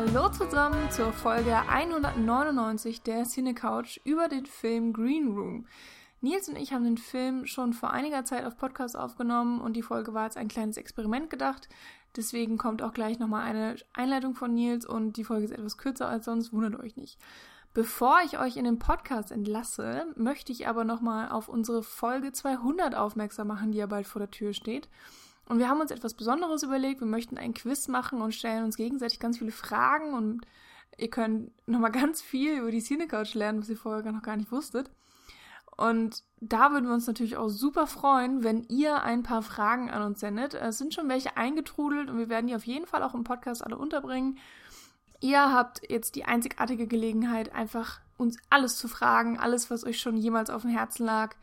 Hallo zusammen zur Folge 199 der Cine Couch über den Film Green Room. Nils und ich haben den Film schon vor einiger Zeit auf Podcast aufgenommen und die Folge war als ein kleines Experiment gedacht. Deswegen kommt auch gleich nochmal eine Einleitung von Nils und die Folge ist etwas kürzer als sonst, wundert euch nicht. Bevor ich euch in den Podcast entlasse, möchte ich aber nochmal auf unsere Folge 200 aufmerksam machen, die ja bald vor der Tür steht. Und wir haben uns etwas Besonderes überlegt. Wir möchten ein Quiz machen und stellen uns gegenseitig ganz viele Fragen und ihr könnt nochmal ganz viel über die Cinecouch lernen, was ihr vorher noch gar nicht wusstet. Und da würden wir uns natürlich auch super freuen, wenn ihr ein paar Fragen an uns sendet. Es sind schon welche eingetrudelt und wir werden die auf jeden Fall auch im Podcast alle unterbringen. Ihr habt jetzt die einzigartige Gelegenheit, einfach uns alles zu fragen, alles, was euch schon jemals auf dem Herzen lag.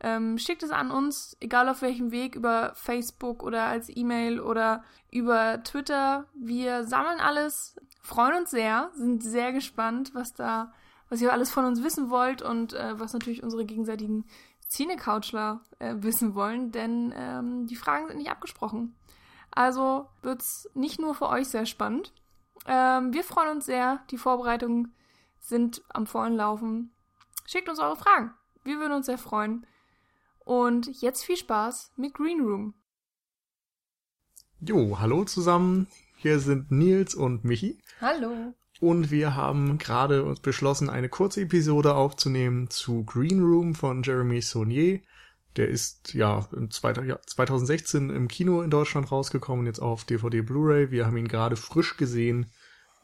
Ähm, schickt es an uns, egal auf welchem Weg, über Facebook oder als E-Mail oder über Twitter. Wir sammeln alles, freuen uns sehr, sind sehr gespannt, was da, was ihr alles von uns wissen wollt und äh, was natürlich unsere gegenseitigen Cinecouchler äh, wissen wollen, denn ähm, die Fragen sind nicht abgesprochen. Also wird's nicht nur für euch sehr spannend. Ähm, wir freuen uns sehr. Die Vorbereitungen sind am vollen Laufen. Schickt uns eure Fragen. Wir würden uns sehr freuen. Und jetzt viel Spaß mit Green Room. Jo, hallo zusammen. Hier sind Nils und Michi. Hallo. Und wir haben gerade uns beschlossen, eine kurze Episode aufzunehmen zu Green Room von Jeremy Saunier. Der ist ja 2016 im Kino in Deutschland rausgekommen, jetzt auch auf DVD Blu-ray. Wir haben ihn gerade frisch gesehen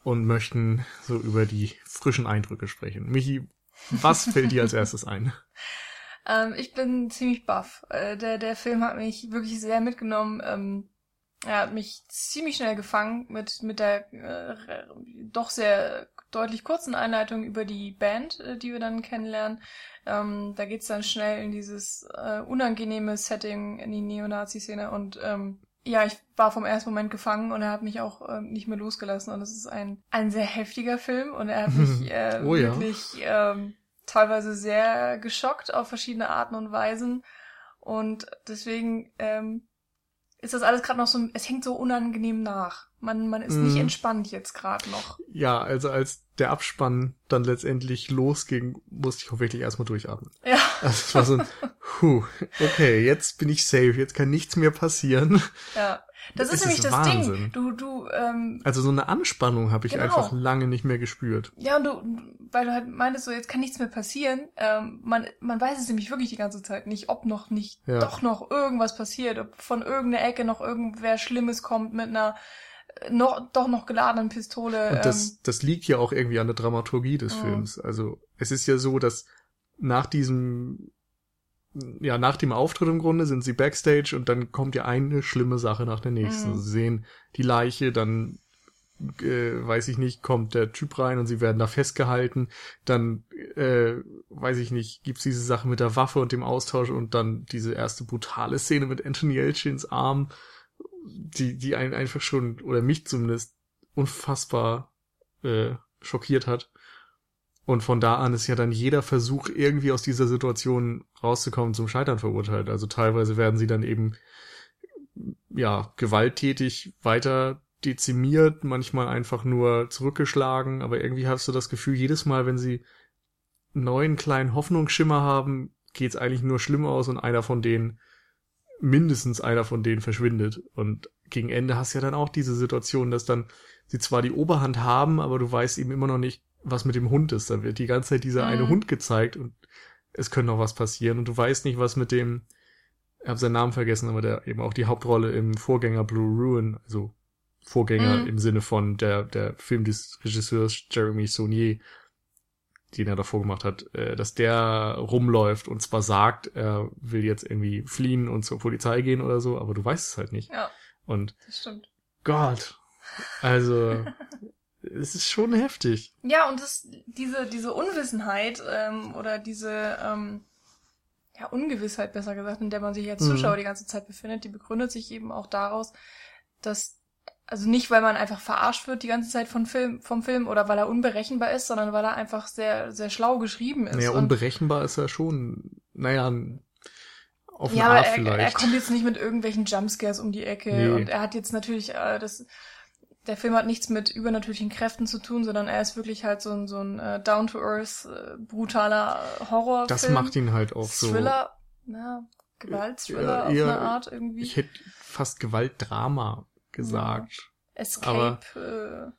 und möchten so über die frischen Eindrücke sprechen. Michi, was fällt dir als erstes ein? Ähm, ich bin ziemlich baff. Äh, der, der Film hat mich wirklich sehr mitgenommen. Ähm, er hat mich ziemlich schnell gefangen mit, mit der äh, doch sehr deutlich kurzen Einleitung über die Band, äh, die wir dann kennenlernen. Ähm, da geht's dann schnell in dieses äh, unangenehme Setting in die Neonazi-Szene und ähm, ja, ich war vom ersten Moment gefangen und er hat mich auch äh, nicht mehr losgelassen und es ist ein, ein sehr heftiger Film und er hat mich äh, oh, wirklich ja. ähm, teilweise sehr geschockt auf verschiedene Arten und Weisen. Und deswegen ähm, ist das alles gerade noch so, es hängt so unangenehm nach. Man, man ist nicht mhm. entspannt jetzt gerade noch. Ja, also als der Abspann dann letztendlich losging, musste ich auch wirklich erstmal durchatmen. Ja. Also es war so ein, huh, okay, jetzt bin ich safe, jetzt kann nichts mehr passieren. Ja. Das, das ist nämlich das Wahnsinn. Ding. Du, du, ähm, Also so eine Anspannung habe ich genau. einfach lange nicht mehr gespürt. Ja, und du, weil du halt meintest, so jetzt kann nichts mehr passieren. Ähm, man, man weiß es nämlich wirklich die ganze Zeit nicht, ob noch nicht ja. doch noch irgendwas passiert, ob von irgendeiner Ecke noch irgendwer Schlimmes kommt mit einer noch doch noch geladenen Pistole. Und das, ähm, das liegt ja auch irgendwie an der Dramaturgie des mhm. Films. Also es ist ja so, dass nach diesem ja, nach dem Auftritt im Grunde sind sie backstage und dann kommt ja eine schlimme Sache nach der nächsten. Mhm. Sie sehen die Leiche, dann äh, weiß ich nicht, kommt der Typ rein und sie werden da festgehalten. Dann, äh, weiß ich nicht, gibt's diese Sache mit der Waffe und dem Austausch und dann diese erste brutale Szene mit Anthony Elchins Arm, die, die einen einfach schon, oder mich zumindest, unfassbar äh, schockiert hat. Und von da an ist ja dann jeder Versuch, irgendwie aus dieser Situation rauszukommen, zum Scheitern verurteilt. Also teilweise werden sie dann eben, ja, gewalttätig weiter dezimiert, manchmal einfach nur zurückgeschlagen, aber irgendwie hast du das Gefühl, jedes Mal, wenn sie neuen kleinen Hoffnungsschimmer haben, geht's eigentlich nur schlimm aus und einer von denen, mindestens einer von denen verschwindet. Und gegen Ende hast du ja dann auch diese Situation, dass dann sie zwar die Oberhand haben, aber du weißt eben immer noch nicht, was mit dem Hund ist. Da wird die ganze Zeit dieser mhm. eine Hund gezeigt und es könnte noch was passieren und du weißt nicht, was mit dem, ich habe seinen Namen vergessen, aber der eben auch die Hauptrolle im Vorgänger Blue Ruin, also Vorgänger mhm. im Sinne von der, der Film des Regisseurs Jeremy Saunier, den er davor gemacht hat, äh, dass der rumläuft und zwar sagt, er will jetzt irgendwie fliehen und zur Polizei gehen oder so, aber du weißt es halt nicht. Ja. Und das stimmt. Gott. Also es ist schon heftig. Ja, und das, diese, diese Unwissenheit ähm, oder diese ähm, ja, Ungewissheit, besser gesagt, in der man sich als mhm. Zuschauer mhm. die ganze Zeit befindet, die begründet sich eben auch daraus, dass, also nicht, weil man einfach verarscht wird die ganze Zeit von Film, vom Film oder weil er unberechenbar ist, sondern weil er einfach sehr, sehr schlau geschrieben ist. Naja, unberechenbar ist er schon, naja, auf eine ja, Art er, vielleicht. er kommt jetzt nicht mit irgendwelchen Jumpscares um die Ecke nee. und er hat jetzt natürlich äh, das der Film hat nichts mit übernatürlichen Kräften zu tun, sondern er ist wirklich halt so ein, so ein äh, down-to-earth, äh, brutaler Horror. Das macht ihn halt auch so. Thriller, na, Gewaltthriller auf eine Art irgendwie. Ich hätte fast Gewaltdrama gesagt. Ja. Escape, äh,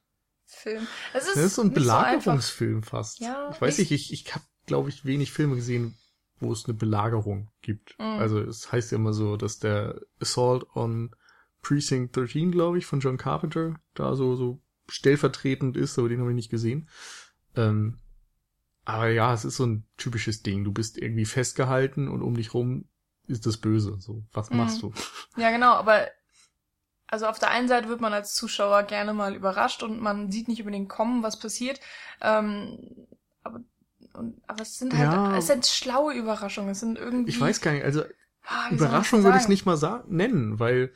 Film. Es ist, das ist so ein Belagerungsfilm so fast. Ja, ich weiß nicht, ich, ich habe, glaube ich, wenig Filme gesehen, wo es eine Belagerung gibt. Mhm. Also es heißt ja immer so, dass der Assault on Precinct 13, glaube ich, von John Carpenter da so, so stellvertretend ist, aber den habe ich nicht gesehen. Ähm, aber ja, es ist so ein typisches Ding. Du bist irgendwie festgehalten und um dich rum ist das Böse. So, was mhm. machst du? Ja, genau, aber also auf der einen Seite wird man als Zuschauer gerne mal überrascht und man sieht nicht unbedingt kommen, was passiert. Ähm, aber, und, aber es sind halt, ja. es sind schlaue Überraschungen. Es sind irgendwie. Ich weiß gar nicht, also ah, Überraschung würde ich es nicht mal nennen, weil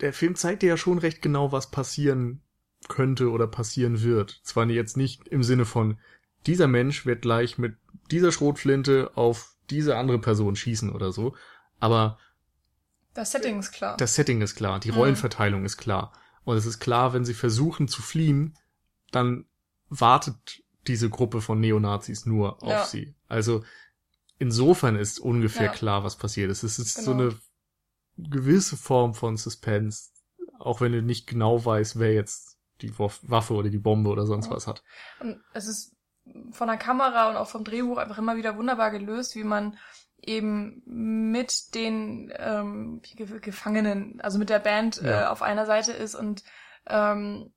der Film zeigt dir ja schon recht genau, was passieren könnte oder passieren wird. Zwar jetzt nicht im Sinne von, dieser Mensch wird gleich mit dieser Schrotflinte auf diese andere Person schießen oder so, aber das Setting ist klar. Das Setting ist klar, die mhm. Rollenverteilung mhm. ist klar. Und es ist klar, wenn sie versuchen zu fliehen, dann wartet diese Gruppe von Neonazis nur auf ja. sie. Also insofern ist ungefähr ja. klar, was passiert ist. Es ist genau. so eine gewisse Form von Suspense, auch wenn du nicht genau weißt, wer jetzt die Waffe oder die Bombe oder sonst ja. was hat. Und es ist von der Kamera und auch vom Drehbuch einfach immer wieder wunderbar gelöst, wie man eben mit den ähm, Gefangenen, also mit der Band ja. äh, auf einer Seite ist und ähm,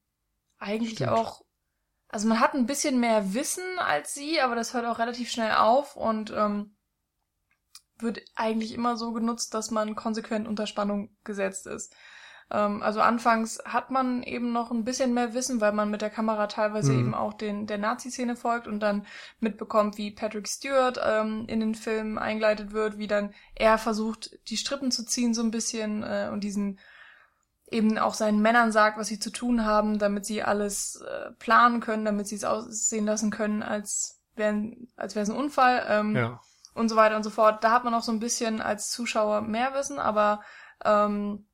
eigentlich Stimmt. auch, also man hat ein bisschen mehr Wissen als sie, aber das hört auch relativ schnell auf und ähm, wird eigentlich immer so genutzt, dass man konsequent unter Spannung gesetzt ist. Ähm, also anfangs hat man eben noch ein bisschen mehr Wissen, weil man mit der Kamera teilweise mhm. eben auch den der Nazi-Szene folgt und dann mitbekommt, wie Patrick Stewart ähm, in den Film eingeleitet wird, wie dann er versucht, die Strippen zu ziehen so ein bisschen äh, und diesen eben auch seinen Männern sagt, was sie zu tun haben, damit sie alles äh, planen können, damit sie es aussehen lassen können, als wäre als wäre es ein Unfall. Ähm, ja und so weiter und so fort. Da hat man auch so ein bisschen als Zuschauer mehr Wissen, aber ähm,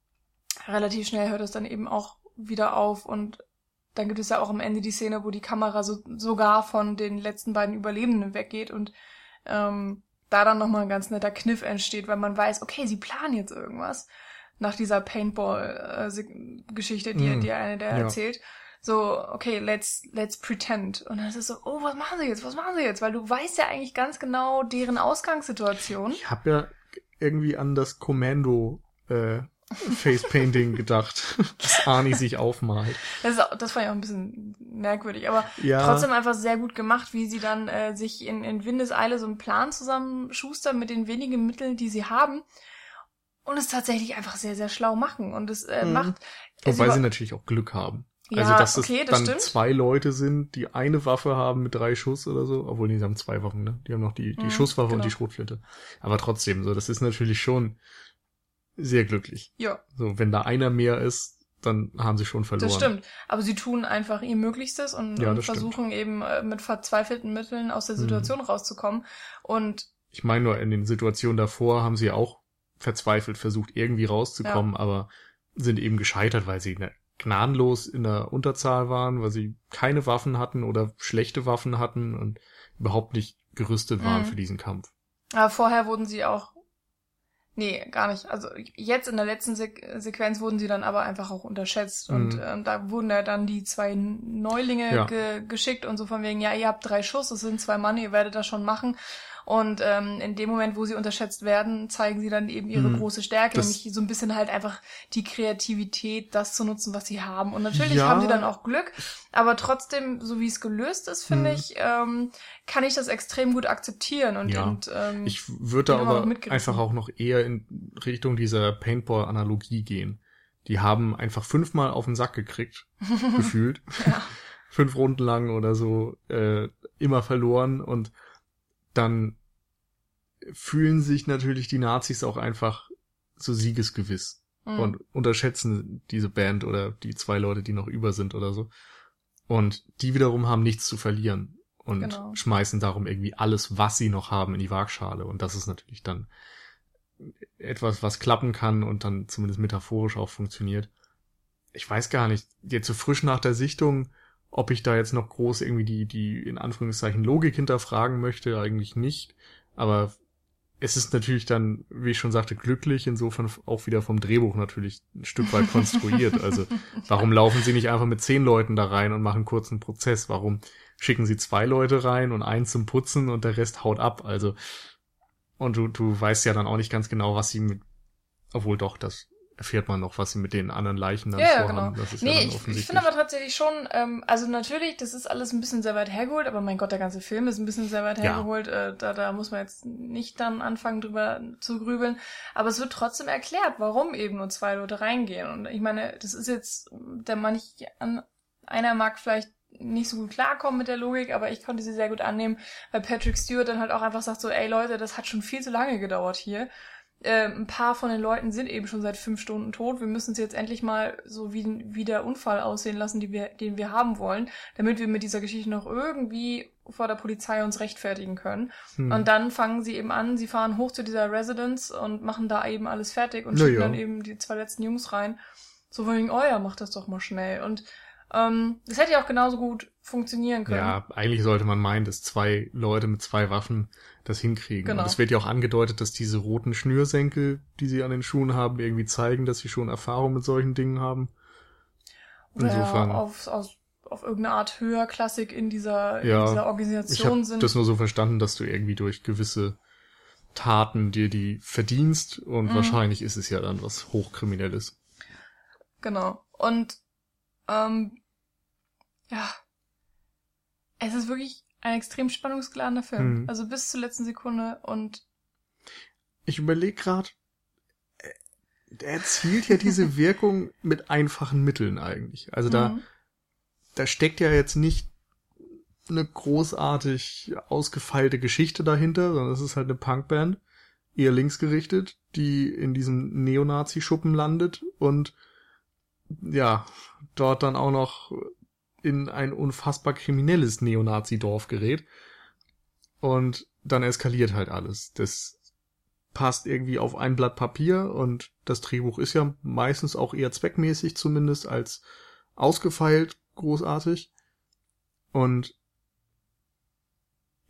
relativ schnell hört es dann eben auch wieder auf und dann gibt es ja auch am Ende die Szene, wo die Kamera so, sogar von den letzten beiden Überlebenden weggeht und ähm, da dann nochmal ein ganz netter Kniff entsteht, weil man weiß, okay, sie planen jetzt irgendwas nach dieser Paintball-Geschichte, die, mm, die eine der ja. erzählt so, okay, let's, let's pretend. Und dann ist es so, oh, was machen sie jetzt? Was machen sie jetzt? Weil du weißt ja eigentlich ganz genau deren Ausgangssituation. Ich habe ja irgendwie an das Kommando äh, Facepainting gedacht, das Arnie sich aufmalt. Das, ist, das fand ich auch ein bisschen merkwürdig, aber ja. trotzdem einfach sehr gut gemacht, wie sie dann äh, sich in, in Windeseile so einen Plan zusammenschustern mit den wenigen Mitteln, die sie haben und es tatsächlich einfach sehr, sehr schlau machen. Und es äh, mhm. macht. Wobei sie natürlich auch Glück haben. Ja, also, dass okay, es dann stimmt. zwei Leute sind, die eine Waffe haben mit drei Schuss oder so. Obwohl, die haben zwei Waffen, ne? Die haben noch die, die mhm, Schusswaffe genau. und die Schrotflinte. Aber trotzdem, so, das ist natürlich schon sehr glücklich. Ja. So, wenn da einer mehr ist, dann haben sie schon verloren. Das stimmt. Aber sie tun einfach ihr Möglichstes und, ja, und versuchen stimmt. eben äh, mit verzweifelten Mitteln aus der mhm. Situation mhm. rauszukommen. Und ich meine nur, in den Situationen davor haben sie auch verzweifelt versucht, irgendwie rauszukommen, ja. aber sind eben gescheitert, weil sie ne, gnadenlos in der Unterzahl waren, weil sie keine Waffen hatten oder schlechte Waffen hatten und überhaupt nicht gerüstet waren mhm. für diesen Kampf. Aber vorher wurden sie auch Nee, gar nicht. Also jetzt in der letzten Se Sequenz wurden sie dann aber einfach auch unterschätzt. Mhm. Und ähm, da wurden ja dann die zwei Neulinge ja. ge geschickt und so von wegen, ja, ihr habt drei Schuss, es sind zwei Mann, ihr werdet das schon machen. Und ähm, in dem Moment, wo sie unterschätzt werden, zeigen sie dann eben ihre mhm. große Stärke, das nämlich so ein bisschen halt einfach die Kreativität, das zu nutzen, was sie haben. Und natürlich ja. haben sie dann auch Glück, aber trotzdem, so wie es gelöst ist, finde mhm. ich, ähm, kann ich das extrem gut akzeptieren. Und, ja. und ähm, ich würde aber einfach auch noch eher in Richtung dieser Paintball-Analogie gehen. Die haben einfach fünfmal auf den Sack gekriegt, gefühlt. Ja. Fünf Runden lang oder so, äh, immer verloren und dann fühlen sich natürlich die Nazis auch einfach so siegesgewiss mhm. und unterschätzen diese Band oder die zwei Leute, die noch über sind oder so. Und die wiederum haben nichts zu verlieren und genau. schmeißen darum irgendwie alles, was sie noch haben, in die Waagschale. Und das ist natürlich dann etwas, was klappen kann und dann zumindest metaphorisch auch funktioniert. ich weiß gar nicht, jetzt so frisch nach der Sichtung, ob ich da jetzt noch groß irgendwie die, die in Anführungszeichen Logik hinterfragen möchte, eigentlich nicht. Aber es ist natürlich dann, wie ich schon sagte, glücklich, insofern auch wieder vom Drehbuch natürlich ein Stück weit konstruiert. Also warum laufen sie nicht einfach mit zehn Leuten da rein und machen kurz einen Prozess? Warum schicken sie zwei Leute rein und einen zum Putzen und der Rest haut ab? Also und du, du weißt ja dann auch nicht ganz genau, was sie mit, obwohl doch, das erfährt man noch, was sie mit den anderen Leichen dann ja, vorhaben. Genau. nee, ja ich, ich finde aber tatsächlich schon, ähm, also natürlich, das ist alles ein bisschen sehr weit hergeholt, aber mein Gott, der ganze Film ist ein bisschen sehr weit hergeholt. Ja. Äh, da, da muss man jetzt nicht dann anfangen, drüber zu grübeln. Aber es wird trotzdem erklärt, warum eben nur zwei Leute reingehen. Und ich meine, das ist jetzt, der manch an einer mag vielleicht nicht so gut klarkommen mit der Logik, aber ich konnte sie sehr gut annehmen, weil Patrick Stewart dann halt auch einfach sagt so, ey Leute, das hat schon viel zu lange gedauert hier äh, ein paar von den Leuten sind eben schon seit fünf Stunden tot. Wir müssen sie jetzt endlich mal so wie, wie der Unfall aussehen lassen, wir, den wir haben wollen, damit wir mit dieser Geschichte noch irgendwie vor der Polizei uns rechtfertigen können. Hm. Und dann fangen sie eben an, sie fahren hoch zu dieser Residence und machen da eben alles fertig und schicken ja. dann eben die zwei letzten Jungs rein. So wegen, oh ja, mach das doch mal schnell. Und ähm, das hätte ja auch genauso gut funktionieren können. Ja, eigentlich sollte man meinen, dass zwei Leute mit zwei Waffen das hinkriegen. Genau. Und es wird ja auch angedeutet, dass diese roten Schnürsenkel, die sie an den Schuhen haben, irgendwie zeigen, dass sie schon Erfahrung mit solchen Dingen haben. Oder Insofern. auf, auf, auf irgendeine Art Höherklassik in dieser, ja, in dieser Organisation ich sind. das nur so verstanden, dass du irgendwie durch gewisse Taten dir die verdienst und mhm. wahrscheinlich ist es ja dann was Hochkriminelles. Genau. Und ähm, ja, es ist wirklich ein extrem spannungsgeladener Film. Mhm. Also bis zur letzten Sekunde und ich überlege gerade, er erzielt ja diese Wirkung mit einfachen Mitteln eigentlich. Also da, mhm. da steckt ja jetzt nicht eine großartig ausgefeilte Geschichte dahinter, sondern es ist halt eine Punkband, eher linksgerichtet, die in diesem Neonazi-Schuppen landet und ja, dort dann auch noch in ein unfassbar kriminelles Neonazi-Dorf gerät. Und dann eskaliert halt alles. Das passt irgendwie auf ein Blatt Papier und das Drehbuch ist ja meistens auch eher zweckmäßig zumindest als ausgefeilt großartig. Und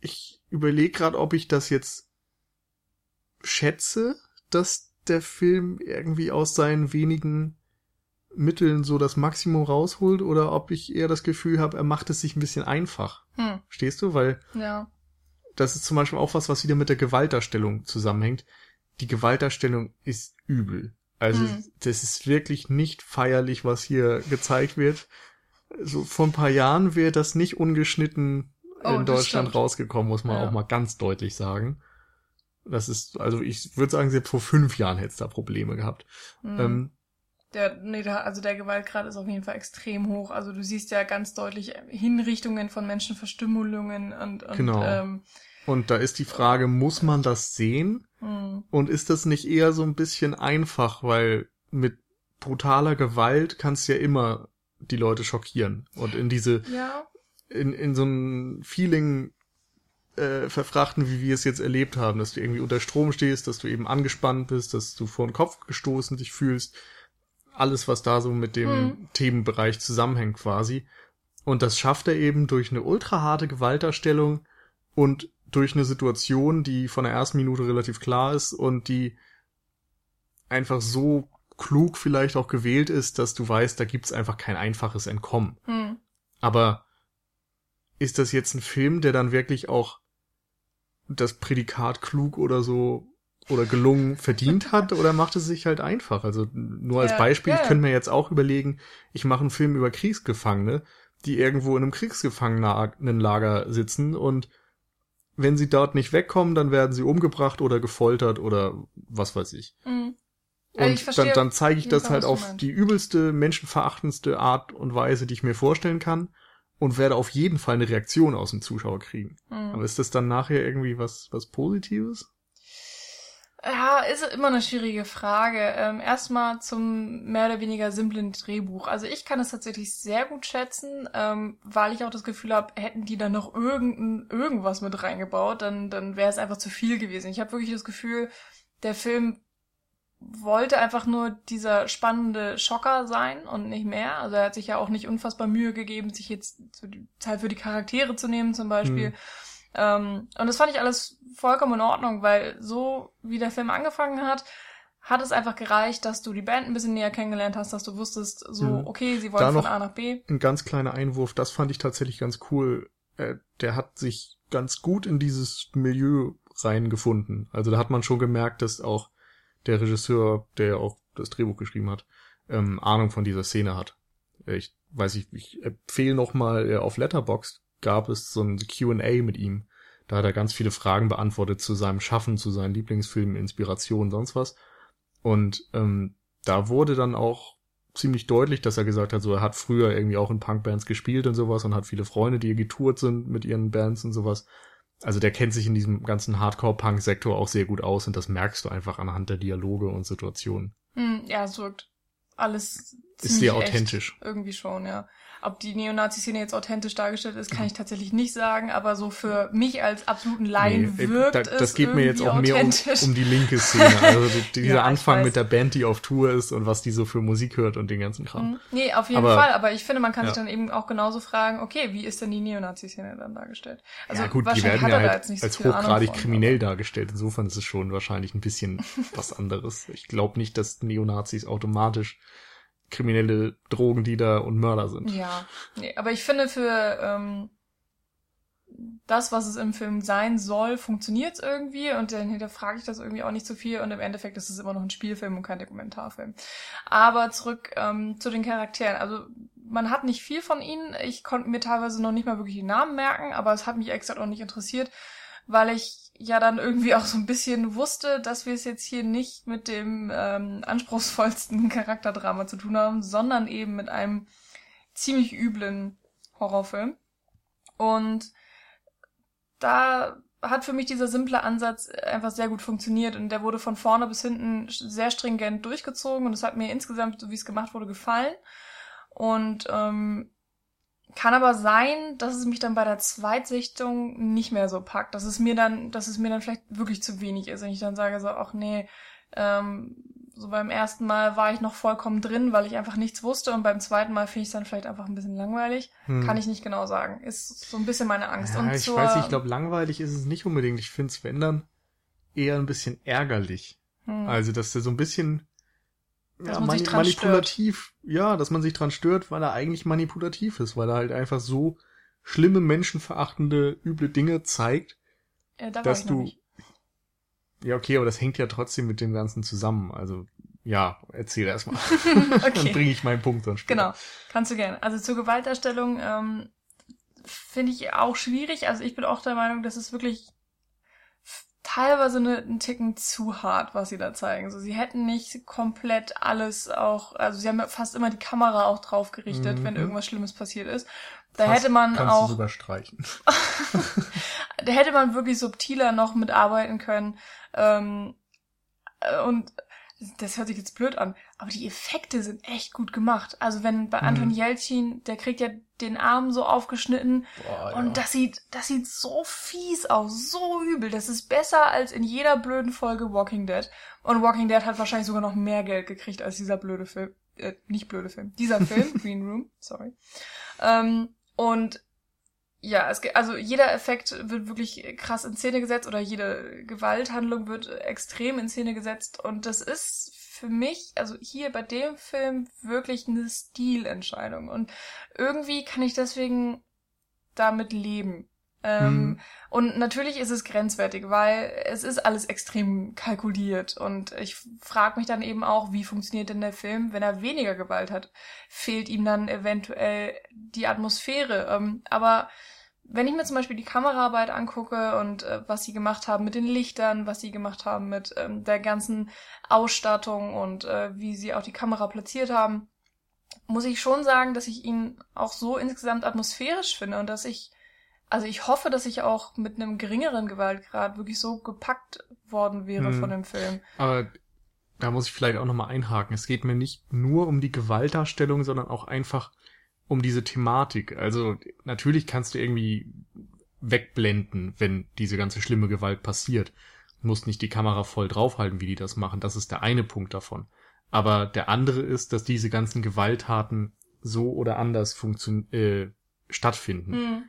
ich überlege gerade, ob ich das jetzt schätze, dass der Film irgendwie aus seinen wenigen Mitteln so das Maximum rausholt oder ob ich eher das Gefühl habe, er macht es sich ein bisschen einfach. Hm. Stehst du? Weil ja. das ist zum Beispiel auch was, was wieder mit der Gewaltdarstellung zusammenhängt. Die Gewaltdarstellung ist übel. Also hm. das ist wirklich nicht feierlich, was hier gezeigt wird. So vor ein paar Jahren wäre das nicht ungeschnitten oh, in Deutschland rausgekommen, muss man ja. auch mal ganz deutlich sagen. Das ist, also ich würde sagen, selbst vor fünf Jahren hätte es da Probleme gehabt. Mhm. Ähm, der, nee, der, also der Gewaltgrad ist auf jeden Fall extrem hoch. Also du siehst ja ganz deutlich Hinrichtungen von Menschenverstümmelungen und, und genau. Ähm, und da ist die Frage, muss man das sehen? Mhm. Und ist das nicht eher so ein bisschen einfach, weil mit brutaler Gewalt kannst du ja immer die Leute schockieren und in diese ja. in in so ein Feeling äh, verfrachten, wie wir es jetzt erlebt haben, dass du irgendwie unter Strom stehst, dass du eben angespannt bist, dass du vor den Kopf gestoßen dich fühlst alles, was da so mit dem hm. Themenbereich zusammenhängt quasi. Und das schafft er eben durch eine ultra harte Gewaltdarstellung und durch eine Situation, die von der ersten Minute relativ klar ist und die einfach so klug vielleicht auch gewählt ist, dass du weißt, da gibt's einfach kein einfaches Entkommen. Hm. Aber ist das jetzt ein Film, der dann wirklich auch das Prädikat klug oder so oder gelungen verdient hat oder macht es sich halt einfach. Also nur als ja, Beispiel, ja. ich könnte mir jetzt auch überlegen, ich mache einen Film über Kriegsgefangene, die irgendwo in einem Kriegsgefangenenlager sitzen und wenn sie dort nicht wegkommen, dann werden sie umgebracht oder gefoltert oder was weiß ich. Mhm. Und ich dann, dann zeige ich das halt auf die übelste, menschenverachtendste Art und Weise, die ich mir vorstellen kann und werde auf jeden Fall eine Reaktion aus dem Zuschauer kriegen. Mhm. Aber ist das dann nachher irgendwie was, was Positives? Ist immer eine schwierige Frage. Ähm, erstmal zum mehr oder weniger simplen Drehbuch. Also ich kann es tatsächlich sehr gut schätzen, ähm, weil ich auch das Gefühl habe, hätten die da noch irgendein, irgendwas mit reingebaut, dann, dann wäre es einfach zu viel gewesen. Ich habe wirklich das Gefühl, der Film wollte einfach nur dieser spannende Schocker sein und nicht mehr. Also er hat sich ja auch nicht unfassbar Mühe gegeben, sich jetzt Zeit für die Charaktere zu nehmen zum Beispiel. Mhm. Ähm, und das fand ich alles vollkommen in Ordnung, weil so wie der Film angefangen hat, hat es einfach gereicht, dass du die Band ein bisschen näher kennengelernt hast, dass du wusstest, so, okay, sie wollen von A nach B. Ein ganz kleiner Einwurf, das fand ich tatsächlich ganz cool. Äh, der hat sich ganz gut in dieses Milieu reingefunden. Also da hat man schon gemerkt, dass auch der Regisseur, der auch das Drehbuch geschrieben hat, ähm, Ahnung von dieser Szene hat. Ich weiß ich, ich empfehle nochmal, äh, auf Letterboxd gab es so ein Q&A mit ihm. Da hat er ganz viele Fragen beantwortet zu seinem Schaffen, zu seinen Lieblingsfilmen, Inspirationen, sonst was. Und ähm, da wurde dann auch ziemlich deutlich, dass er gesagt hat, so er hat früher irgendwie auch in Punkbands gespielt und sowas und hat viele Freunde, die getourt sind mit ihren Bands und sowas. Also der kennt sich in diesem ganzen Hardcore-Punk-Sektor auch sehr gut aus und das merkst du einfach anhand der Dialoge und Situationen. Hm, ja, es wirkt alles ist sehr authentisch. Irgendwie schon, ja. Ob die Neonazi-Szene jetzt authentisch dargestellt ist, kann ich tatsächlich nicht sagen, aber so für mich als absoluten Laien nee, wirkt da, das geht mir jetzt auch mehr um, um, die linke Szene. Also die, dieser ja, Anfang mit der Band, die auf Tour ist und was die so für Musik hört und den ganzen Kram. Mhm. Nee, auf jeden aber, Fall, aber ich finde, man kann ja. sich dann eben auch genauso fragen, okay, wie ist denn die Neonazi-Szene dann dargestellt? Also ja gut, die werden ja halt als hochgradig von, kriminell aber. dargestellt. Insofern ist es schon wahrscheinlich ein bisschen was anderes. Ich glaube nicht, dass Neonazis automatisch kriminelle Drogendealer und Mörder sind. Ja, nee, aber ich finde für ähm, das, was es im Film sein soll, funktioniert es irgendwie und dann hinterfrage ich das irgendwie auch nicht so viel und im Endeffekt ist es immer noch ein Spielfilm und kein Dokumentarfilm. Aber zurück ähm, zu den Charakteren. Also man hat nicht viel von ihnen. Ich konnte mir teilweise noch nicht mal wirklich die Namen merken, aber es hat mich extra auch nicht interessiert, weil ich ja dann irgendwie auch so ein bisschen wusste, dass wir es jetzt hier nicht mit dem ähm, anspruchsvollsten Charakterdrama zu tun haben, sondern eben mit einem ziemlich üblen Horrorfilm. Und da hat für mich dieser simple Ansatz einfach sehr gut funktioniert und der wurde von vorne bis hinten sehr stringent durchgezogen und es hat mir insgesamt, so wie es gemacht wurde, gefallen. Und ähm, kann aber sein, dass es mich dann bei der Zweitsichtung nicht mehr so packt. Dass es mir dann, dass es mir dann vielleicht wirklich zu wenig ist. Wenn ich dann sage so, ach nee, ähm, so beim ersten Mal war ich noch vollkommen drin, weil ich einfach nichts wusste und beim zweiten Mal finde ich es dann vielleicht einfach ein bisschen langweilig. Hm. Kann ich nicht genau sagen. Ist so ein bisschen meine Angst. Ja, und ich weiß nicht, ich glaube, langweilig ist es nicht unbedingt. Ich finde es, wenn dann, eher ein bisschen ärgerlich. Hm. Also, dass der so ein bisschen ja, mani manipulativ, stört. ja, dass man sich dran stört, weil er eigentlich manipulativ ist, weil er halt einfach so schlimme, menschenverachtende, üble Dinge zeigt, äh, da dass du. Ja, okay, aber das hängt ja trotzdem mit dem Ganzen zusammen. Also, ja, erzähl erstmal. okay. Dann bringe ich meinen Punkt dann später. Genau, kannst du gerne. Also zur Gewaltdarstellung ähm, finde ich auch schwierig. Also ich bin auch der Meinung, dass es wirklich teilweise eine, einen Ticken zu hart, was sie da zeigen. So, sie hätten nicht komplett alles auch, also sie haben fast immer die Kamera auch drauf gerichtet, mhm. wenn irgendwas Schlimmes passiert ist. Da fast hätte man kannst auch. Du sogar streichen. da hätte man wirklich subtiler noch mitarbeiten können. Ähm, äh, und das hört sich jetzt blöd an, aber die Effekte sind echt gut gemacht. Also wenn bei Anton mhm. Jelchin, der kriegt ja den Arm so aufgeschnitten Boah, und ja. das sieht, das sieht so fies aus, so übel. Das ist besser als in jeder blöden Folge Walking Dead. Und Walking Dead hat wahrscheinlich sogar noch mehr Geld gekriegt als dieser blöde Film, äh, nicht blöde Film, dieser Film, Green Room, sorry. Ähm, und ja, es, also jeder Effekt wird wirklich krass in Szene gesetzt oder jede Gewalthandlung wird extrem in Szene gesetzt und das ist für mich, also hier bei dem Film wirklich eine Stilentscheidung und irgendwie kann ich deswegen damit leben. Ähm, mhm. Und natürlich ist es grenzwertig, weil es ist alles extrem kalkuliert. Und ich frage mich dann eben auch, wie funktioniert denn der Film, wenn er weniger Gewalt hat? Fehlt ihm dann eventuell die Atmosphäre? Ähm, aber wenn ich mir zum Beispiel die Kameraarbeit angucke und äh, was sie gemacht haben mit den Lichtern, was sie gemacht haben mit ähm, der ganzen Ausstattung und äh, wie sie auch die Kamera platziert haben, muss ich schon sagen, dass ich ihn auch so insgesamt atmosphärisch finde und dass ich also ich hoffe, dass ich auch mit einem geringeren Gewaltgrad wirklich so gepackt worden wäre hm. von dem Film. Aber da muss ich vielleicht auch nochmal einhaken. Es geht mir nicht nur um die Gewaltdarstellung, sondern auch einfach um diese Thematik. Also natürlich kannst du irgendwie wegblenden, wenn diese ganze schlimme Gewalt passiert. musst nicht die Kamera voll draufhalten, wie die das machen. Das ist der eine Punkt davon. Aber der andere ist, dass diese ganzen Gewalttaten so oder anders funktion äh, stattfinden. Mhm.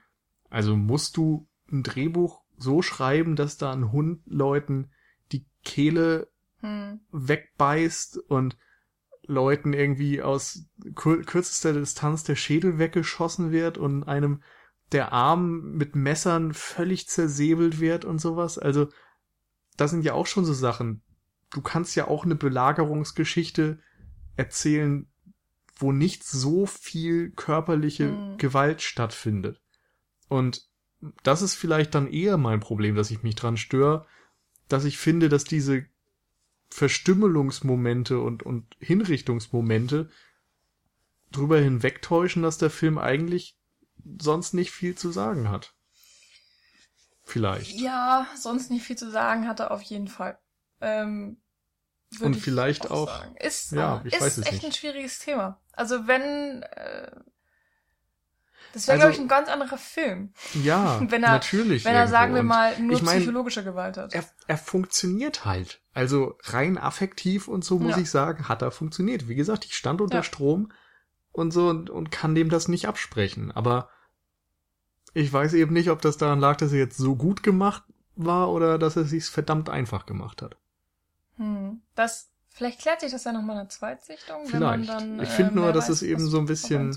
Also musst du ein Drehbuch so schreiben, dass da ein Hund Leuten die Kehle Mhm. wegbeißt und Leuten irgendwie aus kürzester Distanz der Schädel weggeschossen wird und einem der Arm mit Messern völlig zersäbelt wird und sowas. Also, das sind ja auch schon so Sachen. Du kannst ja auch eine Belagerungsgeschichte erzählen, wo nicht so viel körperliche Mhm. Gewalt stattfindet. Und das ist vielleicht dann eher mein Problem, dass ich mich dran störe, dass ich finde, dass diese Verstümmelungsmomente und, und Hinrichtungsmomente drüber hinwegtäuschen, dass der Film eigentlich sonst nicht viel zu sagen hat. Vielleicht. Ja, sonst nicht viel zu sagen hat er auf jeden Fall. Ähm, Und ich vielleicht auch- sagen. Ist, ja, äh, ich ist weiß es echt nicht. ein schwieriges Thema. Also wenn äh, das wäre, Also- glaube ich, ein ganz anderer Film. Ja, Wenn er- natürlich. Wenn er, sagen wir mal, nur ich mein, psychologische Gewalt hat. er, er funktioniert halt. Also rein affektiv und so muss Ja. ich sagen, hat er funktioniert. Wie gesagt, ich stand unter Ja. Strom und so und, und kann dem das nicht absprechen. Aber ich weiß eben nicht, ob das daran lag, dass er jetzt so gut gemacht war oder dass er sich's verdammt einfach gemacht hat. Hm. Das, vielleicht klärt sich das ja nochmal in der Zweitsichtung, wenn man Vielleicht. dann. Ich äh, finde nur, mehr dass weiß, es eben so ein bisschen-.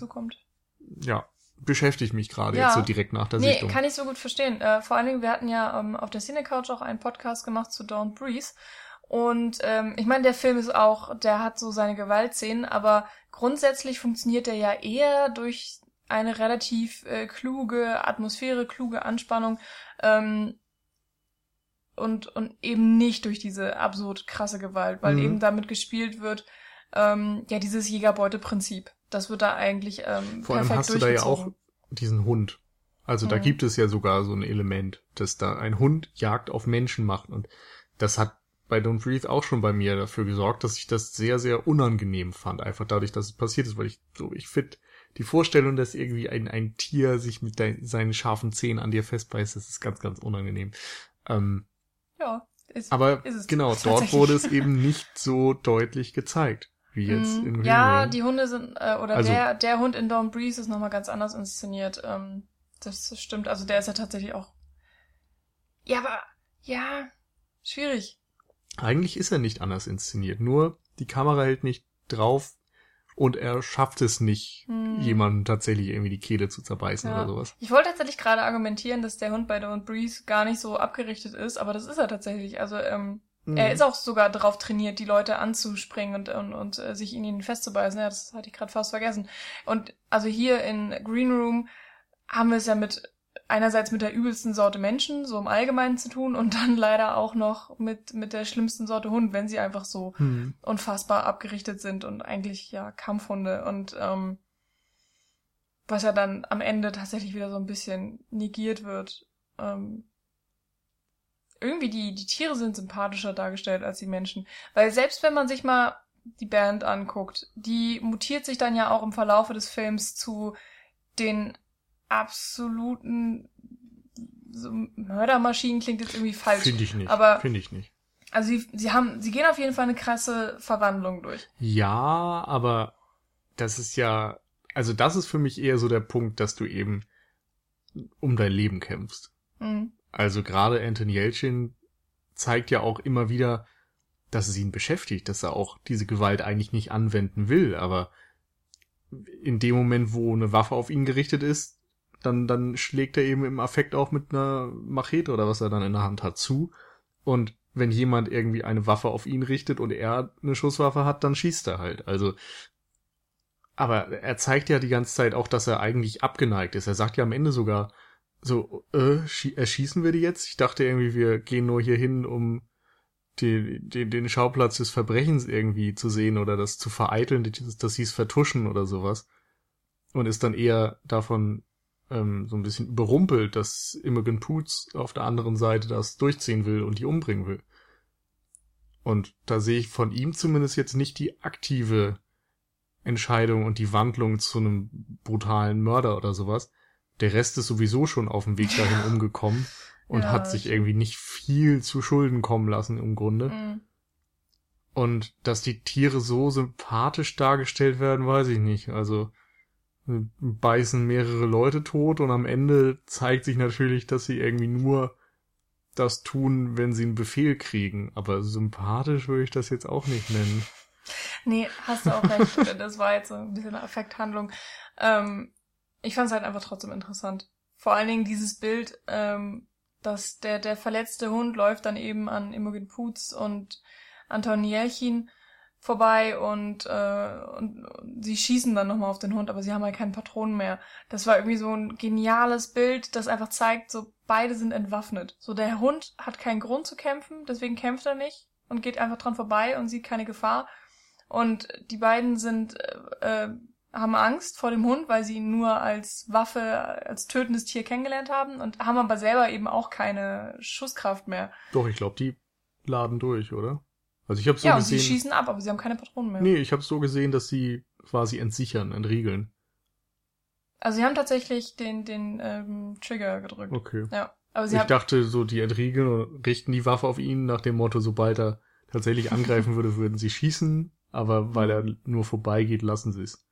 Ja, beschäftigt mich gerade Ja. jetzt so direkt nach der Nee, Sichtung. kann ich so gut verstehen. Äh, vor allen Dingen, wir hatten ja ähm, auf der Cine Couch auch einen Podcast gemacht zu Don't Breathe. Und ähm, ich meine, der Film ist auch, der hat so seine Gewaltszenen, aber grundsätzlich funktioniert der ja eher durch eine relativ äh, kluge Atmosphäre, kluge Anspannung ähm, und, und eben nicht durch diese absurd krasse Gewalt, weil Mhm. eben damit gespielt wird, ähm, ja, dieses Jägerbeute-Prinzip. Das wird da eigentlich ähm, Vor allem hast du da ja auch diesen Hund. Also da Mhm. gibt es ja sogar so ein Element, dass da ein Hund Jagd auf Menschen macht. Und das hat bei Don't Breathe auch schon bei mir dafür gesorgt, dass ich das sehr, sehr unangenehm fand. Einfach dadurch, dass es passiert ist, weil ich so, ich finde die Vorstellung, dass irgendwie ein, ein Tier sich mit dein, seinen scharfen Zähnen an dir festbeißt, das ist ganz, ganz unangenehm. Ähm, Ja, ist, aber ist es genau, dort wurde es eben nicht so deutlich gezeigt, wie jetzt Mhm. in Green Ja, die Hunde sind, äh, oder Also- der, der Hund in Dawn Breeze ist nochmal ganz anders inszeniert. Ähm, das stimmt, also der ist ja tatsächlich auch. Ja, aber, ja, schwierig. Eigentlich ist er nicht anders inszeniert, nur die Kamera hält nicht drauf und er schafft es nicht, Hm. jemanden tatsächlich irgendwie die Kehle zu zerbeißen Ja. oder sowas. Ich wollte tatsächlich gerade argumentieren, dass der Hund bei Dawn Breeze gar nicht so abgerichtet ist, aber das ist er tatsächlich. Also, ähm, er Mhm. ist auch sogar drauf trainiert, die Leute anzuspringen und, und, und äh, sich in ihnen festzubeißen. Ja, das hatte ich gerade fast vergessen. Und also hier in Green Room haben wir es ja mit einerseits mit der übelsten Sorte Menschen, so im Allgemeinen zu tun, und dann leider auch noch mit, mit der schlimmsten Sorte Hund, wenn sie einfach so Hm. unfassbar abgerichtet sind und eigentlich ja Kampfhunde und ähm, was ja dann am Ende tatsächlich wieder so ein bisschen negiert wird. Ähm, irgendwie die, die Tiere sind sympathischer dargestellt als die Menschen. Weil selbst wenn man sich mal die Band anguckt, die mutiert sich dann ja auch im Verlaufe des Films zu den absoluten so Mördermaschinen klingt jetzt irgendwie falsch. Finde ich nicht. aber- Finde ich nicht. Also sie, sie haben, sie gehen auf jeden Fall eine krasse Verwandlung durch. Ja, aber das ist ja, also das ist für mich eher so der Punkt, dass du eben um dein Leben kämpfst. Mhm. Also gerade Anthony Yelchin zeigt ja auch immer wieder, dass es ihn beschäftigt, dass er auch diese Gewalt eigentlich nicht anwenden will, aber in dem Moment, wo eine Waffe auf ihn gerichtet ist, dann, dann schlägt er eben im Affekt auch mit einer Machete oder was er dann in der Hand hat zu. Und wenn jemand irgendwie eine Waffe auf ihn richtet und er eine Schusswaffe hat, dann schießt er halt. Also, aber er zeigt ja die ganze Zeit auch, dass er eigentlich abgeneigt ist. Er sagt ja am Ende sogar so, äh, schie erschießen wir die jetzt? Ich dachte irgendwie, wir gehen nur hier hin, um die, die, den Schauplatz des Verbrechens irgendwie zu sehen oder das zu vereiteln, dass, dass sie es vertuschen oder sowas. Und ist dann eher davon ähm, so ein bisschen überrumpelt, dass Imogen Poots auf der anderen Seite das durchziehen will und die umbringen will. Und da sehe ich von ihm zumindest jetzt nicht die aktive Entscheidung und die Wandlung zu einem brutalen Mörder oder sowas. Der Rest ist sowieso schon auf dem Weg dahin umgekommen. und Ja, hat sich irgendwie nicht viel zu Schulden kommen lassen im Grunde. Mhm. Und dass die Tiere so sympathisch dargestellt werden, weiß ich nicht. Also beißen mehrere Leute tot und am Ende zeigt sich natürlich, dass sie irgendwie nur das tun, wenn sie einen Befehl kriegen. Aber sympathisch würde ich das jetzt auch nicht nennen. Nee, hast du auch recht. Das war jetzt so ein bisschen eine Affekthandlung. Ähm, ich fand es halt einfach trotzdem interessant. Vor allen Dingen dieses Bild, ähm, dass der, der verletzte Hund läuft dann eben an Imogen Poots und Anton Jelchin vorbei und, äh, und, sie schießen dann nochmal auf den Hund, aber sie haben halt keine Patronen mehr. Das war irgendwie so ein geniales Bild, das einfach zeigt, so beide sind entwaffnet. So der Hund hat keinen Grund zu kämpfen, deswegen kämpft er nicht und geht einfach dran vorbei und sieht keine Gefahr. Und die beiden sind, äh, äh, haben Angst vor dem Hund, weil sie ihn nur als Waffe, als tötendes Tier kennengelernt haben und haben aber selber eben auch keine Schusskraft mehr. Doch, ich glaube, die laden durch, oder? Also ich habe so ja, und sie gesehen. schießen ab, aber sie haben keine Patronen mehr. Nee, ich habe so gesehen, dass sie quasi entsichern, entriegeln. Also sie haben tatsächlich den, den ähm, Trigger gedrückt. Okay. Ja. Aber sie ich haben. dachte, so die entriegeln und richten die Waffe auf ihn nach dem Motto, sobald er tatsächlich angreifen würde, würden sie schießen, aber weil er nur vorbeigeht, lassen sie es.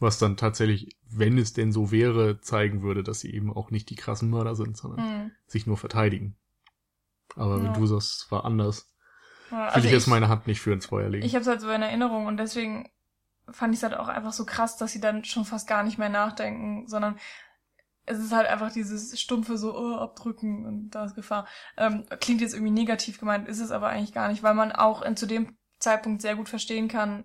Was dann tatsächlich, wenn es denn so wäre, zeigen würde, dass sie eben auch nicht die krassen Mörder sind, sondern Hm. sich nur verteidigen. Aber wenn Ja. du sagst, es war anders, Ja, will also ich jetzt meine Hand nicht für ins Feuer legen. Ich habe es halt so in Erinnerung und deswegen fand ich es halt auch einfach so krass, dass sie dann schon fast gar nicht mehr nachdenken, sondern es ist halt einfach dieses stumpfe so oh, abdrücken und da ist Gefahr. Ähm, klingt jetzt irgendwie negativ gemeint, ist es aber eigentlich gar nicht, weil man auch in, zu dem Zeitpunkt sehr gut verstehen kann,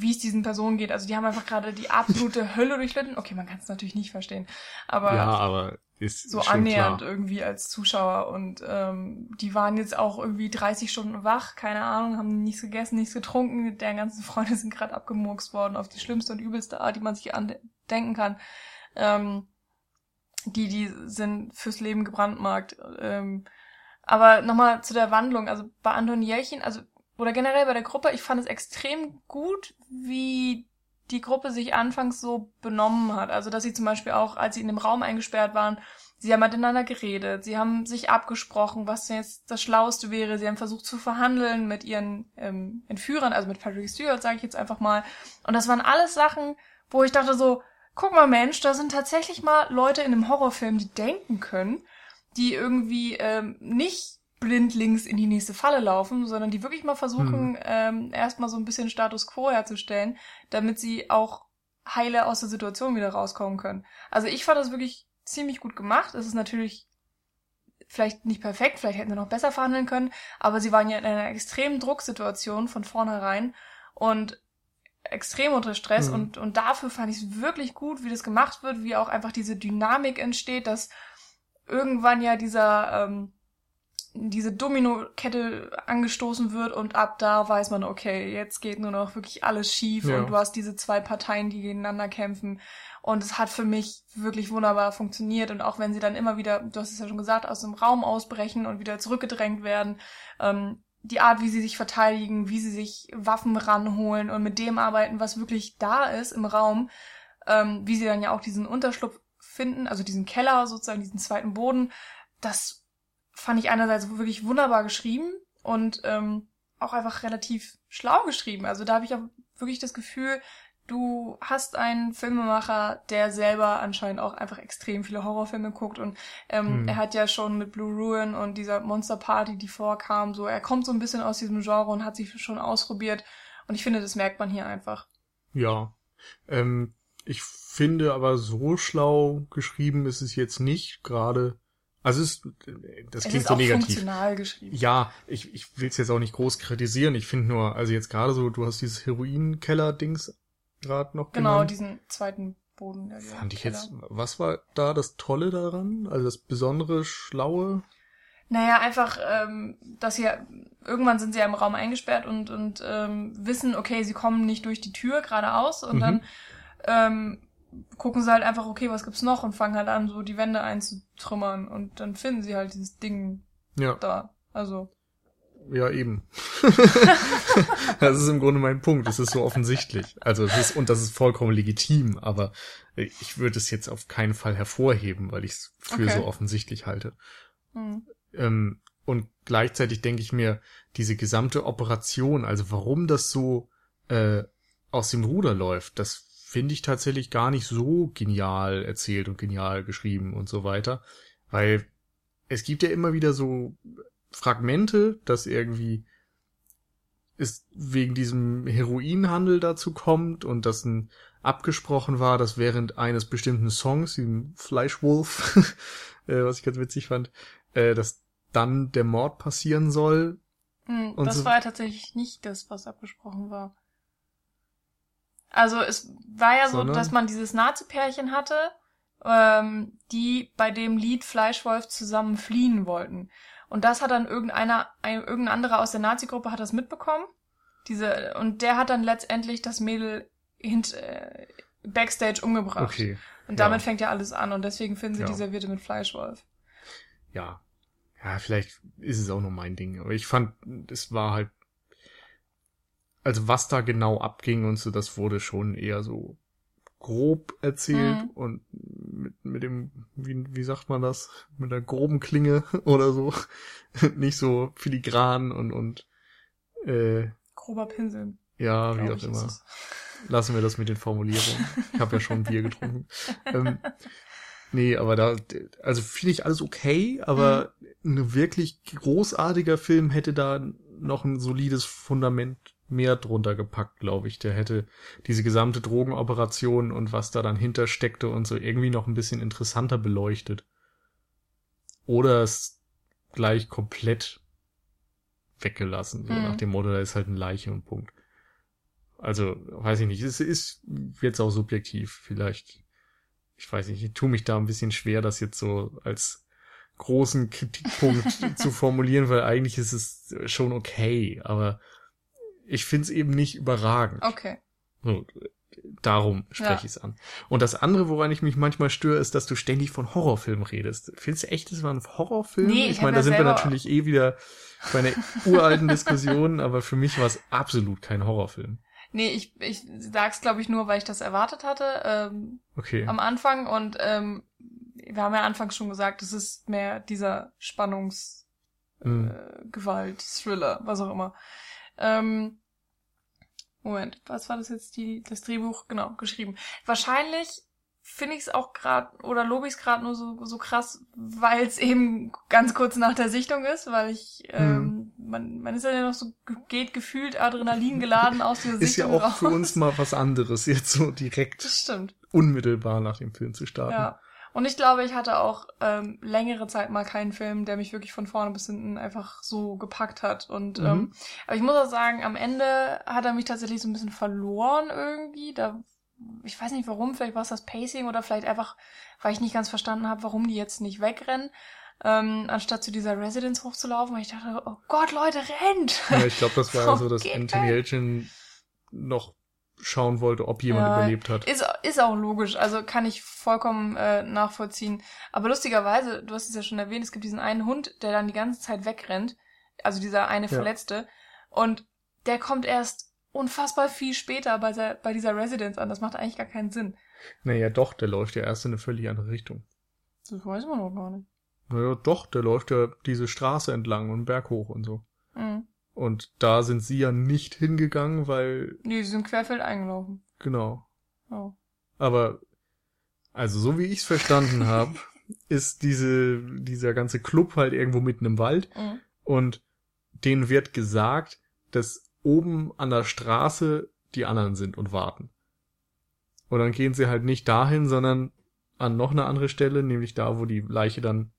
wie es diesen Personen geht. Also die haben einfach gerade die absolute Hölle durchlitten. Okay, man kann es natürlich nicht verstehen, aber ja, aber ist so annähernd klar. irgendwie als Zuschauer und ähm, die waren jetzt auch irgendwie 30 Stunden wach, keine Ahnung, haben nichts gegessen, nichts getrunken, deren ganzen Freunde sind gerade abgemurkst worden auf die schlimmste und übelste Art, die man sich denken kann. Ähm, die, die sind fürs Leben gebrandmarkt. Ähm, aber nochmal zu der Wandlung, also bei Anton Jelchin, also oder generell bei der Gruppe, ich fand es extrem gut, wie die Gruppe sich anfangs so benommen hat. Also, dass sie zum Beispiel auch, als sie in dem Raum eingesperrt waren, sie haben miteinander geredet, sie haben sich abgesprochen, was denn jetzt das Schlauste wäre. Sie haben versucht zu verhandeln mit ihren ähm, Entführern, also mit Patrick Stewart, sage ich jetzt einfach mal. Und das waren alles Sachen, wo ich dachte so, guck mal Mensch, da sind tatsächlich mal Leute in einem Horrorfilm, die denken können, die irgendwie ähm, nicht blindlings in die nächste Falle laufen, sondern die wirklich mal versuchen, ähm, erstmal so ein bisschen Status quo herzustellen, damit sie auch heile aus der Situation wieder rauskommen können. Also ich fand das wirklich ziemlich gut gemacht. Es ist natürlich vielleicht nicht perfekt, vielleicht hätten sie noch besser verhandeln können, aber sie waren ja in einer extremen Drucksituation von vornherein und extrem unter Stress Mhm. und, und dafür fand ich es wirklich gut, wie das gemacht wird, wie auch einfach diese Dynamik entsteht, dass irgendwann ja dieser ähm, diese Domino-Kette angestoßen wird und ab da weiß man, okay, jetzt geht nur noch wirklich alles schief Ja. und du hast diese zwei Parteien, die gegeneinander kämpfen und es hat für mich wirklich wunderbar funktioniert und auch wenn sie dann immer wieder, du hast es ja schon gesagt, aus dem Raum ausbrechen und wieder zurückgedrängt werden, ähm, die Art, wie sie sich verteidigen, wie sie sich Waffen ranholen und mit dem arbeiten, was wirklich da ist im Raum, ähm, wie sie dann ja auch diesen Unterschlupf finden, also diesen Keller sozusagen, diesen zweiten Boden, das fand ich einerseits wirklich wunderbar geschrieben und ähm, auch einfach relativ schlau geschrieben. Also da habe ich auch wirklich das Gefühl, du hast einen Filmemacher, der selber anscheinend auch einfach extrem viele Horrorfilme guckt und ähm, Hm. er hat ja schon mit Blue Ruin und dieser Monster Party, die vorkam, so er kommt so ein bisschen aus diesem Genre und hat sich schon ausprobiert und ich finde, das merkt man hier einfach. Ja. Ähm, ich finde aber so schlau geschrieben ist es jetzt nicht, gerade. Also es, das es klingt ist so auch negativ. funktional geschrieben. Ja, ich, ich will es jetzt auch nicht groß kritisieren. Ich finde nur, also jetzt gerade so, du hast dieses Heroinkeller-Dings gerade noch Genau, genannt. diesen zweiten Boden. Der Fand ich Keller. jetzt, was war da das Tolle daran? Also das besondere, schlaue? Naja, einfach, ähm, dass sie irgendwann sind sie ja im Raum eingesperrt und, und ähm, wissen, okay, sie kommen nicht durch die Tür geradeaus und Mhm. dann ähm, gucken sie halt einfach, okay, was gibt's noch und fangen halt an, so die Wände einzutrümmern und dann finden sie halt dieses Ding Ja, da. Also, ja eben. das ist im Grunde mein Punkt. Es ist so offensichtlich. Also es ist, und das ist vollkommen legitim, aber ich würde es jetzt auf keinen Fall hervorheben, weil ich es für Okay. so offensichtlich halte. Mhm. Ähm, und gleichzeitig denke ich mir, diese gesamte Operation, also warum das so äh, aus dem Ruder läuft, das finde ich tatsächlich gar nicht so genial erzählt und genial geschrieben und so weiter. Weil es gibt ja immer wieder so Fragmente, dass irgendwie es wegen diesem Heroinhandel dazu kommt und dass ein abgesprochen war, dass während eines bestimmten Songs, dem Fleischwolf, äh, was ich ganz witzig fand, äh, dass dann der Mord passieren soll. Mhm, Und das so- war ja tatsächlich nicht das, was abgesprochen war. Also es war ja so, Sondern? dass man dieses Nazi-Pärchen hatte, ähm, die bei dem Lied Fleischwolf zusammen fliehen wollten. Und das hat dann irgendeiner, ein, irgendein anderer aus der Nazi-Gruppe hat das mitbekommen. Diese, und der hat dann letztendlich das Mädel hint, äh, Backstage umgebracht. Okay, Und damit ja. fängt ja alles an und deswegen finden sie Ja. die Serviette mit Fleischwolf. ja. Ja, vielleicht ist es auch nur mein Ding, aber ich fand, es war halt, also was da genau abging und so, das wurde schon eher so grob erzählt Mhm. und mit, mit dem, wie, wie sagt man das, mit einer groben Klinge oder so, nicht so filigran und, und, äh, Grober Pinsel. ja, wie auch immer. Lassen wir das mit den Formulierungen. Ich habe ja schon Bier getrunken. ähm, nee, aber da, also finde ich alles okay, aber ein wirklich großartiger Film hätte da noch ein solides Fundament mehr drunter gepackt, glaube ich. Der hätte diese gesamte Drogenoperation und was da dann hintersteckte und so irgendwie noch ein bisschen interessanter beleuchtet. Oder es gleich komplett weggelassen, so Mhm. nach dem Motto, da ist halt eine Leiche und Punkt. Also, weiß ich nicht, es ist jetzt auch subjektiv, vielleicht, ich weiß nicht, ich tue mich da ein bisschen schwer, das jetzt so als großen Kritikpunkt zu formulieren, weil eigentlich ist es schon okay, aber ich finde es eben nicht überragend. Okay. So, darum spreche Ja. ich es an. Und das andere, woran ich mich manchmal störe, ist, dass du ständig von Horrorfilmen redest. Findest du echt, das war ein Horrorfilm? Nee, ich ich meine, da sind wir natürlich eh wieder bei einer uralten Diskussion, aber für mich war es absolut kein Horrorfilm. Nee, ich, ich sag's glaube ich nur, weil ich das erwartet hatte ähm, Okay. am Anfang und ähm, wir haben ja anfangs schon gesagt, es ist mehr dieser Spannungs Mhm. äh, Gewalt, Thriller, was auch immer. Ähm, Moment, was war das jetzt? Die, das Drehbuch, genau, geschrieben. Wahrscheinlich finde ich es auch gerade oder lobe ich es gerade nur so, so krass, weil es eben ganz kurz nach der Sichtung ist, weil ich, ähm, man, man ist ja noch so, ge- geht gefühlt Adrenalin geladen aus dieser Ist ja Sichtung auch raus. für uns mal was anderes, jetzt so Das direkt stimmt. unmittelbar nach dem Film zu starten. Ja. Und ich glaube, ich hatte auch ähm, längere Zeit mal keinen Film, der mich wirklich von vorne bis hinten einfach so gepackt hat. Und Mhm. ähm, aber ich muss auch sagen, am Ende hat er mich tatsächlich so ein bisschen verloren irgendwie. Da, ich weiß nicht warum, vielleicht war es das Pacing oder vielleicht einfach, weil ich nicht ganz verstanden habe, warum die jetzt nicht wegrennen. Ähm, anstatt zu dieser Residence hochzulaufen, weil ich dachte, oh Gott, Leute, rennt! Ja, ich glaube, das war so, dass geht Anthony. Elchin noch schauen wollte, ob jemand Ja, überlebt hat. Ist, ist auch logisch, also kann ich vollkommen äh, nachvollziehen. Aber lustigerweise, du hast es ja schon erwähnt, es gibt diesen einen Hund, der dann die ganze Zeit wegrennt. Also dieser eine Ja. Verletzte. Und der kommt erst unfassbar viel später bei, der, bei dieser Residence an. Das macht eigentlich gar keinen Sinn. Naja, doch, der läuft ja erst in eine völlig andere Richtung. Das weiß man noch gar nicht. Naja, doch, der läuft ja diese Straße entlang und einen Berg hoch und so. Mhm. Und da sind sie ja nicht hingegangen, weil, Nee, sie sind querfeld eingelaufen. genau. Oh. Aber, also so wie ich es verstanden habe, ist diese, dieser ganze Club halt irgendwo mitten im Wald Mhm. und denen wird gesagt, dass oben an der Straße die anderen sind und warten. Und dann gehen sie halt nicht dahin, sondern an noch eine andere Stelle, nämlich da, wo die Leiche dann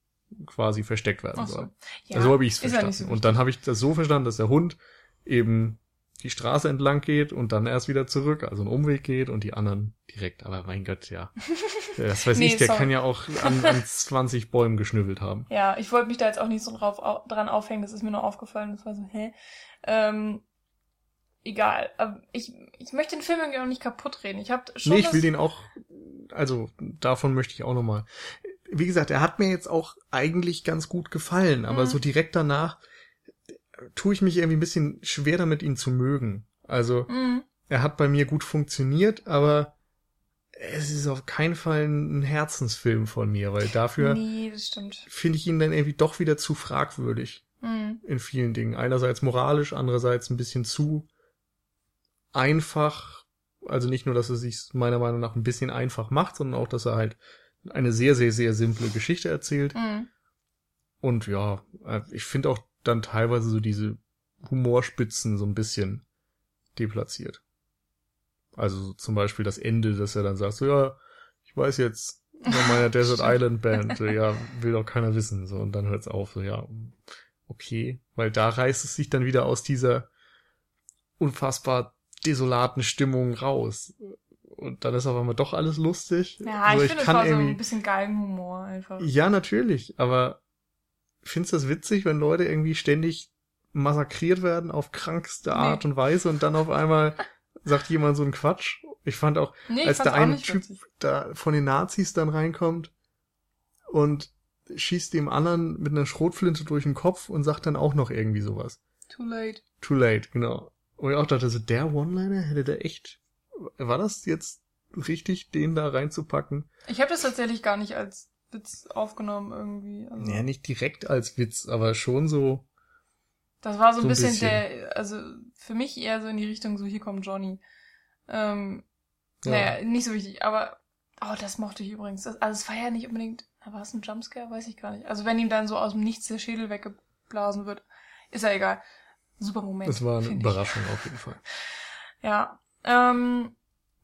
quasi versteckt werden Ach so. soll. Ja, also so habe ich es verstanden. so und dann habe ich das so verstanden, dass der Hund eben die Straße entlang geht und dann erst wieder zurück, also einen Umweg geht und die anderen direkt. Aber mein Gott, ja. Das weiß Nee, ich, der sorry. kann ja auch an, an 20 Bäumen geschnüffelt haben. Ja, ich wollte mich da jetzt auch nicht so drauf au dran aufhängen, das ist mir nur aufgefallen, das war so, hä? Ähm, egal. Aber ich, ich möchte den Film irgendwie auch nicht kaputt reden. Ich habe schon. Nee, ich will den auch, also davon möchte ich auch nochmal. Wie gesagt, er hat mir jetzt auch eigentlich ganz gut gefallen, aber Mhm. so direkt danach tue ich mich irgendwie ein bisschen schwer damit, ihn zu mögen. Also Mhm. er hat bei mir gut funktioniert, aber es ist auf keinen Fall ein Herzensfilm von mir, weil dafür Nee, finde ich ihn dann irgendwie doch wieder zu fragwürdig Hm. in vielen Dingen. Einerseits moralisch, andererseits ein bisschen zu einfach. Also nicht nur, dass er sich meiner Meinung nach ein bisschen einfach macht, sondern auch, dass er halt eine sehr, sehr, sehr simple Geschichte erzählt. Hm. Und ja, äh, ich finde auch dann teilweise so diese Humorspitzen so ein bisschen deplatziert. Also so zum Beispiel das Ende, dass er dann sagt, so ja, ich weiß jetzt von meiner Desert Island Band, so, ja, will doch keiner wissen, so, und dann hört's auf, so, ja, okay, weil da reißt es sich dann wieder aus dieser unfassbar desolaten Stimmung raus. Und dann ist auf einmal doch alles lustig. Ja, So, ich finde, es war so ein bisschen Galgenhumor einfach. ja, natürlich, aber findest du das witzig, wenn Leute irgendwie ständig massakriert werden auf krankste Nee. Art und Weise und dann auf einmal sagt jemand so einen Quatsch? Ich fand auch, Nee, ich als der eine Typ witzig. da von den Nazis dann reinkommt und schießt dem anderen mit einer Schrotflinte durch den Kopf und sagt dann auch noch irgendwie sowas. Too late. Too late, genau. Und ich auch dachte, so der One-Liner hätte der echt, war das jetzt richtig, den da reinzupacken? Ich habe das tatsächlich gar nicht als Witz aufgenommen irgendwie. Also, Ja, nicht direkt als Witz, aber schon so, das war so ein, so ein bisschen, bisschen. der, also für mich eher so in die Richtung, so hier kommt Johnny. Ähm, ja. Naja, nicht so wichtig, aber oh, das mochte ich übrigens. Das, also es war ja nicht unbedingt, war es ein Jumpscare? Weiß ich gar nicht. Also wenn ihm dann so aus dem Nichts der Schädel weggeblasen wird, ist ja egal. Super Moment. Das war eine find ich. Überraschung auf jeden Fall. Ja. Ähm,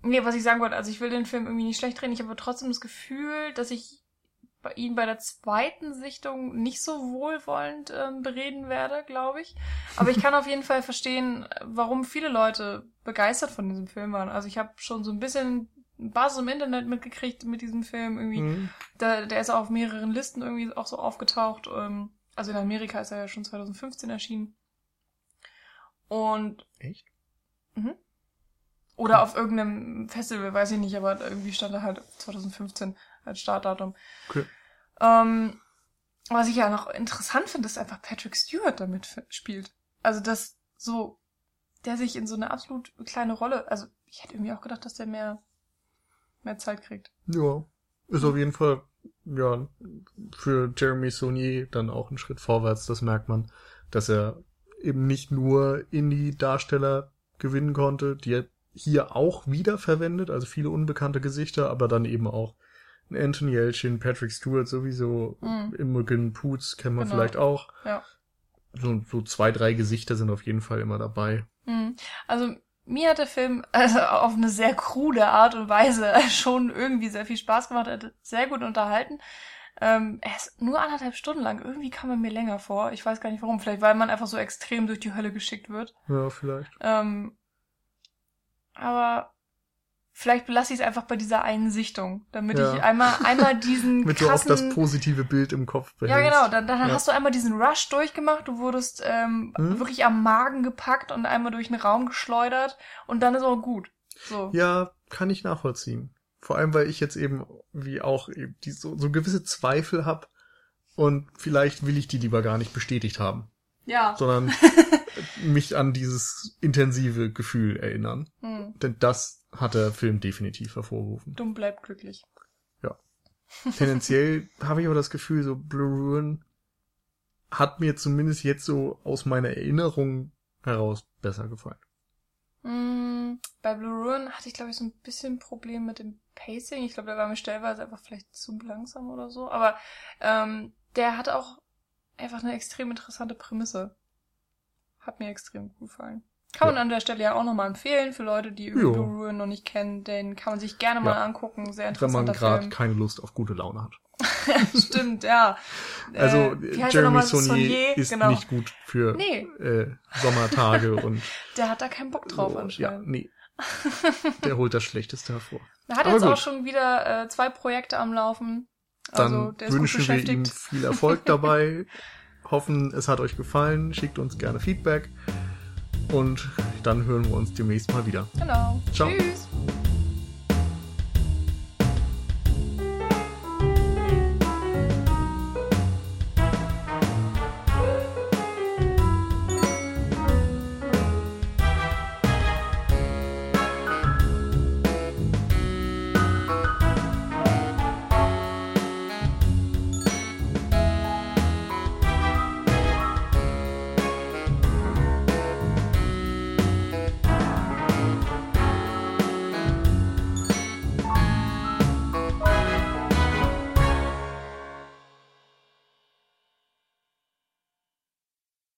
nee, was ich sagen wollte, also ich will den Film irgendwie nicht schlecht reden. Ich habe aber trotzdem das Gefühl, dass ich bei ihn bei der zweiten Sichtung nicht so wohlwollend ähm, bereden werde, glaube ich. Aber ich kann auf jeden Fall verstehen, warum viele Leute begeistert von diesem Film waren. Also ich habe schon so ein bisschen Basis im Internet mitgekriegt mit diesem Film. Irgendwie, Mhm. da, der ist auch auf mehreren Listen irgendwie auch so aufgetaucht. Ähm, also in Amerika ist er ja schon 2015 erschienen. Und Echt? Oder auf irgendeinem Festival, weiß ich nicht, aber irgendwie stand da halt 2015 als Startdatum. Okay. Ähm, was ich ja noch interessant finde, ist einfach Patrick Stewart damit spielt. Also das so, der sich in so eine absolut kleine Rolle, also ich hätte irgendwie auch gedacht, dass der mehr, mehr Zeit kriegt. Ja. Ist auf jeden Fall, ja, für Jeremy Saunier dann auch ein Schritt vorwärts, das merkt man, dass er eben nicht nur Indie-Darsteller gewinnen konnte, die hier auch wieder verwendet, also viele unbekannte Gesichter, aber dann eben auch Anthony Yelchin, Patrick Stewart sowieso, Mhm. Imogen Poots kennen wir Genau. vielleicht auch. Ja. So, so zwei, drei Gesichter sind auf jeden Fall immer dabei. Mhm. Also mir hat der Film also auf eine sehr krude Art und Weise schon irgendwie sehr viel Spaß gemacht, er hat sehr gut unterhalten. Ähm, er ist nur anderthalb Stunden lang. Irgendwie kam er mir länger vor. Ich weiß gar nicht warum. Vielleicht weil man einfach so extrem durch die Hölle geschickt wird. Ja, vielleicht. Ähm, aber vielleicht belasse ich es einfach bei dieser einen Sichtung, damit Ja. ich einmal einmal diesen Damit du auch krassen das positive Bild im Kopf behältst. ja, genau. Dann, dann Ja. hast du einmal diesen Rush durchgemacht. Du wurdest ähm, Mhm. wirklich am Magen gepackt und einmal durch den Raum geschleudert. Und dann ist auch gut. So. Ja, kann ich nachvollziehen. Vor allem, weil ich jetzt eben, wie auch, eben die, so, so gewisse Zweifel hab und vielleicht will ich die lieber gar nicht bestätigt haben, Ja. sondern mich an dieses intensive Gefühl erinnern. Hm. Denn das hat der Film definitiv hervorgerufen. Dumm bleibt glücklich. Tendenziell habe ich aber das Gefühl, so Blue Ruin hat mir zumindest jetzt so aus meiner Erinnerung heraus besser gefallen. Hm, bei Blue Ruin hatte ich, glaube ich, so ein bisschen Problem mit dem Pacing. Ich glaube, der war mir stellenweise einfach vielleicht zu langsam oder so. Aber ähm, der hat auch einfach eine extrem interessante Prämisse. Hat mir extrem gut gefallen. Kann man Ja. an der Stelle ja auch nochmal empfehlen für Leute, die. Blue Ruin noch nicht kennen. Den kann man sich gerne mal Ja. angucken. Sehr Wenn man gerade keine Lust auf gute Laune hat. Stimmt, ja. Also Äh, er Jeremy? Saunier ist genau. nicht gut für Nee. äh, Sommertage und Der hat da keinen Bock drauf so, ja, anscheinend. nee. Der holt das Schlechteste hervor. Er hat Aber jetzt gut. auch schon wieder äh, zwei Projekte am Laufen. Also Dann der ist gut wünschen wir ihm beschäftigt. viel Erfolg dabei. Hoffen, es hat euch gefallen. Schickt uns gerne Feedback. Und dann hören wir uns demnächst mal wieder. Genau. Ciao. Tschüss.